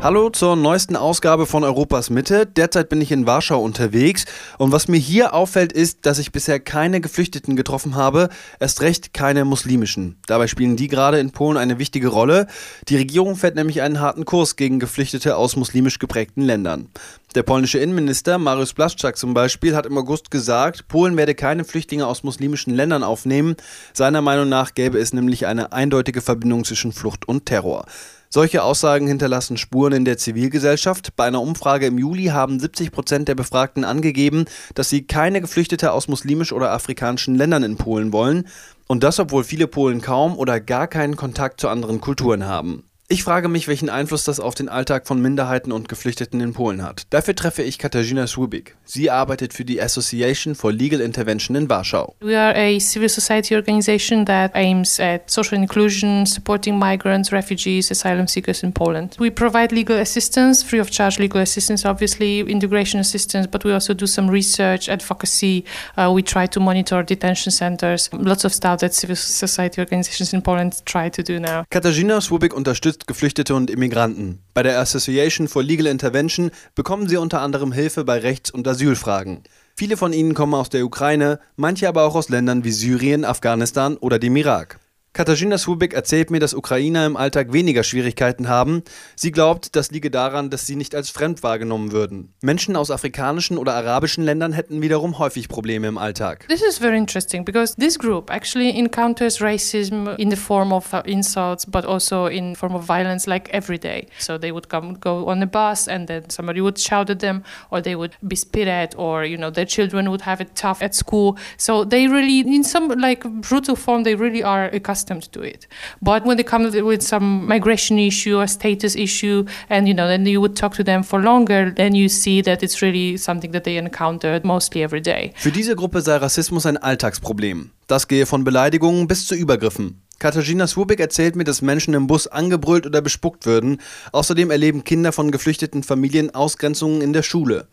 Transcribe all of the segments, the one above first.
Hallo zur neuesten Ausgabe von Europas Mitte. Derzeit bin ich in Warschau unterwegs und was mir hier auffällt ist, dass ich bisher keine Geflüchteten getroffen habe, erst recht keine muslimischen. Dabei spielen die gerade in Polen eine wichtige Rolle. Die Regierung fährt nämlich einen harten Kurs gegen Geflüchtete aus muslimisch geprägten Ländern. Der polnische Innenminister Mariusz Blaszczak zum Beispiel hat im August gesagt, Polen werde keine Flüchtlinge aus muslimischen Ländern aufnehmen. Seiner Meinung nach gäbe es nämlich eine eindeutige Verbindung zwischen Flucht und Terror. Solche Aussagen hinterlassen Spuren in der Zivilgesellschaft. Bei einer Umfrage im Juli haben 70 Prozent der Befragten angegeben, dass sie keine Geflüchtete aus muslimisch oder afrikanischen Ländern in Polen wollen. Und das, obwohl viele Polen kaum oder gar keinen Kontakt zu anderen Kulturen haben. Ich frage mich, welchen Einfluss das auf den Alltag von Minderheiten und Geflüchteten in Polen hat. Dafür treffe ich Katarzyna Swubik. Sie arbeitet für die Association for Legal Intervention in Warschau. We are a civil society organization that aims at social inclusion, supporting migrants, refugees, asylum seekers in Poland. We provide legal assistance, free of charge legal assistance, obviously, integration assistance, but we also do some research, advocacy. Uh, we try to monitor detention centers. Lots of stuff that civil society organizations in Poland try to do now. Katarzyna Swubik unterstützt unterstützt Geflüchtete und Immigranten. Bei der Association for Legal Intervention bekommen sie unter anderem Hilfe bei Rechts- und Asylfragen. Viele von ihnen kommen aus der Ukraine, manche aber auch aus Ländern wie Syrien, Afghanistan oder dem Irak. Katarzyna Swubik erzählt mir, dass Ukrainer im Alltag weniger Schwierigkeiten haben. Sie glaubt, das liege daran, dass sie nicht als fremd wahrgenommen würden. Menschen aus afrikanischen oder arabischen Ländern hätten wiederum häufig Probleme im Alltag. This is very interesting because this group actually encounters racism in the form of uh, insults but also in form of violence like every day. So they would come go on a bus and then somebody would shout at them or they would be spit at or you know their children would have it tough at school. So they really in some like brutal form they really are accustomed accustomed to it. But when they come with some migration issue or status issue, and you know, then you would talk to them for longer, then you see that it's really something that they encounter mostly every day. Für diese Gruppe sei Rassismus ein Alltagsproblem. Das gehe von Beleidigungen bis zu Übergriffen. Katarzyna Swubik erzählt mir, dass Menschen im Bus angebrüllt oder bespuckt würden. Außerdem erleben Kinder von geflüchteten Familien Ausgrenzungen in der Schule.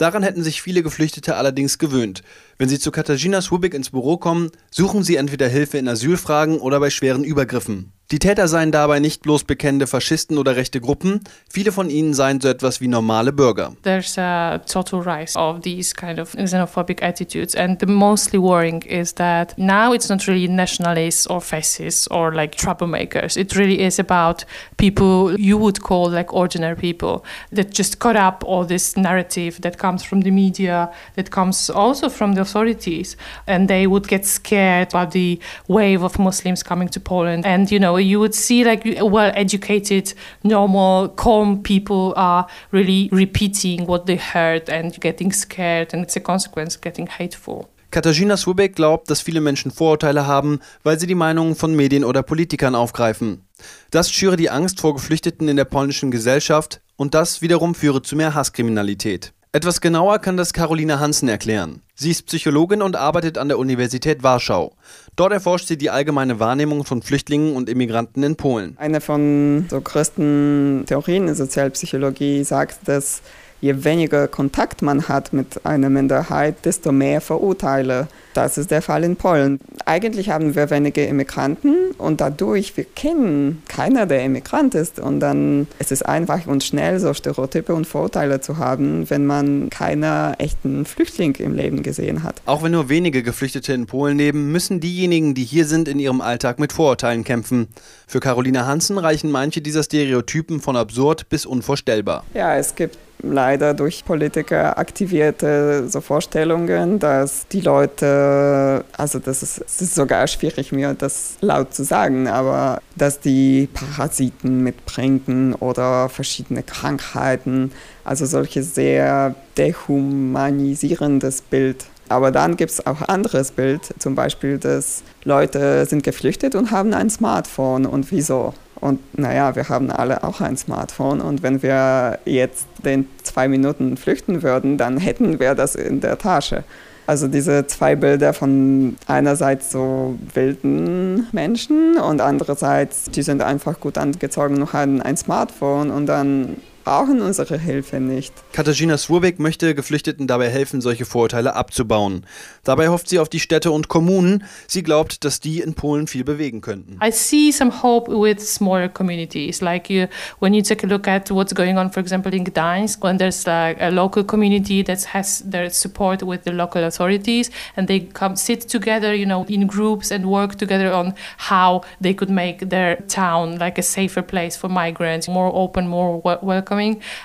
Daran hätten sich viele Geflüchtete allerdings gewöhnt. Wenn sie zu Katarzyna Swubik ins Büro kommen, suchen sie entweder Hilfe in Asylfragen oder bei schweren Übergriffen. Die Täter seien dabei nicht bloß bekennende Faschisten oder rechte Gruppen, viele von ihnen seien so etwas wie normale Bürger. There's a total rise of these kind of xenophobic attitudes and the mostly worrying is that now it's not really nationalists or fascists or like troublemakers. It really is about people you would call like ordinary people that just caught up all this narrative that comes from the media, that comes also from the authorities and they would get scared about the wave of Muslims coming to Poland and you know you would see like well educated, normal, calm people are really repeating what they heard and getting scared, and it's a consequence getting hateful. Katarzyna Swubek glaubt, dass viele Menschen Vorurteile haben, weil sie die Meinungen von Medien oder Politikern aufgreifen. Das schüre die Angst vor Geflüchteten in der polnischen Gesellschaft und das wiederum führe zu mehr Hasskriminalität. Etwas genauer kann das Carolina Hansen erklären. Sie ist Psychologin und arbeitet an der Universität Warschau. Dort erforscht sie die allgemeine Wahrnehmung von Flüchtlingen und Immigranten in Polen. Eine von so größten Theorien in Sozialpsychologie sagt, dass je weniger Kontakt man hat mit einer Minderheit, desto mehr Verurteile. Das ist der Fall in Polen. Eigentlich haben wir wenige Immigranten und dadurch, wir kennen keiner, der Immigrant ist. Und dann ist es einfach und schnell, so Stereotype und Vorurteile zu haben, wenn man keinen echten Flüchtling im Leben gesehen hat. Auch wenn nur wenige Geflüchtete in Polen leben, müssen diejenigen, die hier sind, in ihrem Alltag mit Vorurteilen kämpfen. Für Carolina Hansen reichen manche dieser Stereotypen von absurd bis unvorstellbar. Ja, es gibt leider durch Politiker aktivierte so Vorstellungen, dass die Leute, also das ist, es ist sogar schwierig mir das laut zu sagen, aber dass die Parasiten mitbringen oder verschiedene Krankheiten, also solche sehr dehumanisierendes Bild. Aber dann gibt es auch anderes Bild, zum Beispiel, dass Leute sind geflüchtet und haben ein Smartphone und wieso? Und naja, wir haben alle auch ein Smartphone und wenn wir jetzt den zwei Minuten flüchten würden, dann hätten wir das in der Tasche. Also diese zwei Bilder von einerseits so wilden Menschen und andererseits, die sind einfach gut angezogen und haben ein Smartphone und dann brauchen unsere Hilfe nicht. Katarzyna Swurbeck möchte Geflüchteten dabei helfen, solche Vorurteile abzubauen. Dabei hofft sie auf die Städte und Kommunen. Sie glaubt, dass die in Polen viel bewegen könnten. I see some hope with smaller communities. Like you, when you take a look at what's going on, for example, in Gdańsk, when there's like a local community that has their support with the local authorities, and they come sit together, you know, in groups and work together on how they could make their town like a safer place for migrants, more open, more welcoming.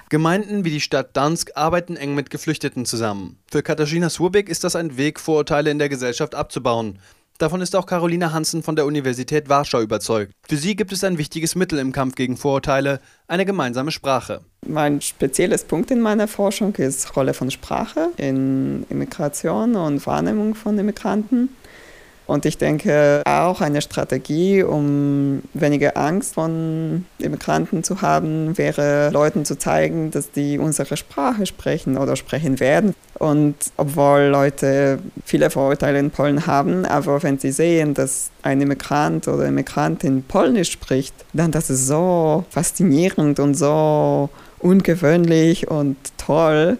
Gemeinden wie die Stadt Dansk arbeiten eng mit Geflüchteten zusammen. Für Katarzyna Swurbeck ist das ein Weg, Vorurteile in der Gesellschaft abzubauen. Davon ist auch Carolina Hansen von der Universität Warschau überzeugt. Für sie gibt es ein wichtiges Mittel im Kampf gegen Vorurteile, eine gemeinsame Sprache. Mein spezielles Punkt in meiner Forschung ist die Rolle von Sprache in Immigration und Wahrnehmung von Immigranten. Und ich denke auch eine Strategie, um weniger Angst von Immigranten zu haben, wäre Leuten zu zeigen, dass die unsere Sprache sprechen oder sprechen werden. Und obwohl Leute viele Vorurteile in Polen haben, aber wenn sie sehen, dass ein Immigrant oder Immigrantin Polnisch spricht, dann das ist so faszinierend und so ungewöhnlich und toll,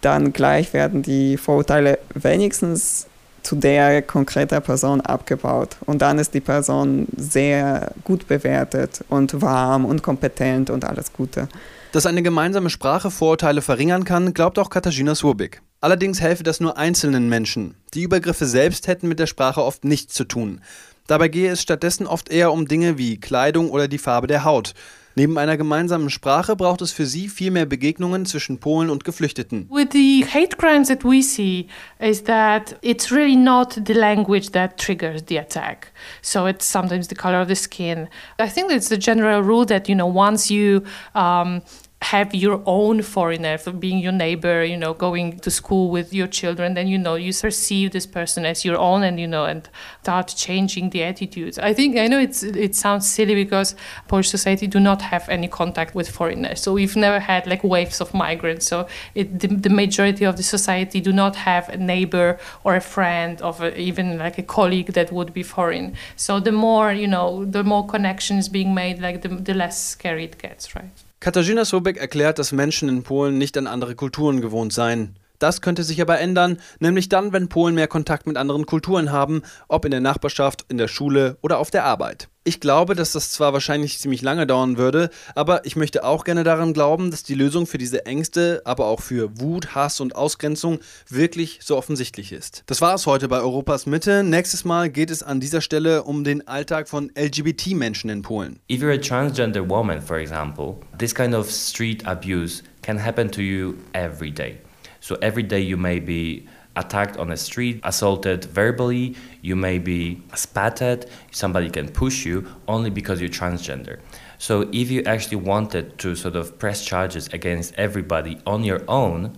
dann gleich werden die Vorurteile wenigstens zu der konkreten Person abgebaut. Und dann ist die Person sehr gut bewertet und warm und kompetent und alles Gute. Dass eine gemeinsame Sprache Vorurteile verringern kann, glaubt auch Katarzyna Swurbeck. Allerdings helfe das nur einzelnen Menschen. Die Übergriffe selbst hätten mit der Sprache oft nichts zu tun. Dabei gehe es stattdessen oft eher um Dinge wie Kleidung oder die Farbe der Haut. Neben einer gemeinsamen Sprache braucht es für sie viel mehr Begegnungen zwischen Polen und Geflüchteten. With the hate crimes that we see is that it's really not the language that triggers the attack. So it's sometimes the color of the skin. I think it's the general rule that you know once you um, have your own foreigner being your neighbor you know going to school with your children then you know you perceive this person as your own and you know and start changing the attitudes. I think i know it's it sounds silly because polish society do not have any contact with foreigners so we've never had like waves of migrants so it, the, the majority of the society do not have a neighbor or a friend of even like a colleague that would be foreign. So the more you know the more connections being made like the, the less scary it gets right Katarzyna Sobek erklärt, dass Menschen in Polen nicht an andere Kulturen gewohnt seien. Das könnte sich aber ändern, nämlich dann, wenn Polen mehr Kontakt mit anderen Kulturen haben, ob in der Nachbarschaft, in der Schule oder auf der Arbeit. Ich glaube, dass das zwar wahrscheinlich ziemlich lange dauern würde, aber ich möchte auch gerne daran glauben, dass die Lösung für diese Ängste, aber auch für Wut, Hass und Ausgrenzung wirklich so offensichtlich ist. Das war es heute bei Europas Mitte. Nächstes Mal geht es an dieser Stelle um den Alltag von LGBT-Menschen in Polen. If you're a transgender woman, for example, this kind of street abuse can happen to you every day. So every day you may be attacked on the street, assaulted verbally, you may be spatted, somebody can push you only because you're transgender. So if you actually wanted to sort of press charges against everybody on your own,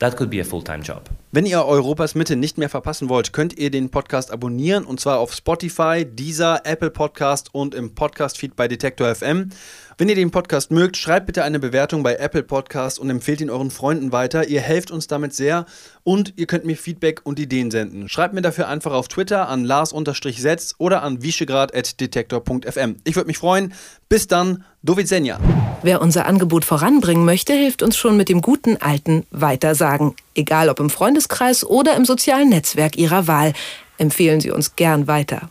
that could be a full-time job. Wenn ihr Europas Mitte nicht mehr verpassen wollt, könnt ihr den Podcast abonnieren und zwar auf Spotify, Deezer, Apple Podcast und im Podcast-Feed bei Detektor FM. Wenn ihr den Podcast mögt, schreibt bitte eine Bewertung bei Apple Podcast und empfehlt ihn euren Freunden weiter. Ihr helft uns damit sehr und ihr könnt mir Feedback und Ideen senden. Schreibt mir dafür einfach auf Twitter an lars-setz oder an wieschegrad.detektor.fm. Ich würde mich freuen. Bis dann, do widzenia. Wer unser Angebot voranbringen möchte, hilft uns schon mit dem guten alten Weitersagen. Egal ob im Freundeskreis oder im sozialen Netzwerk Ihrer Wahl. Empfehlen Sie uns gern weiter.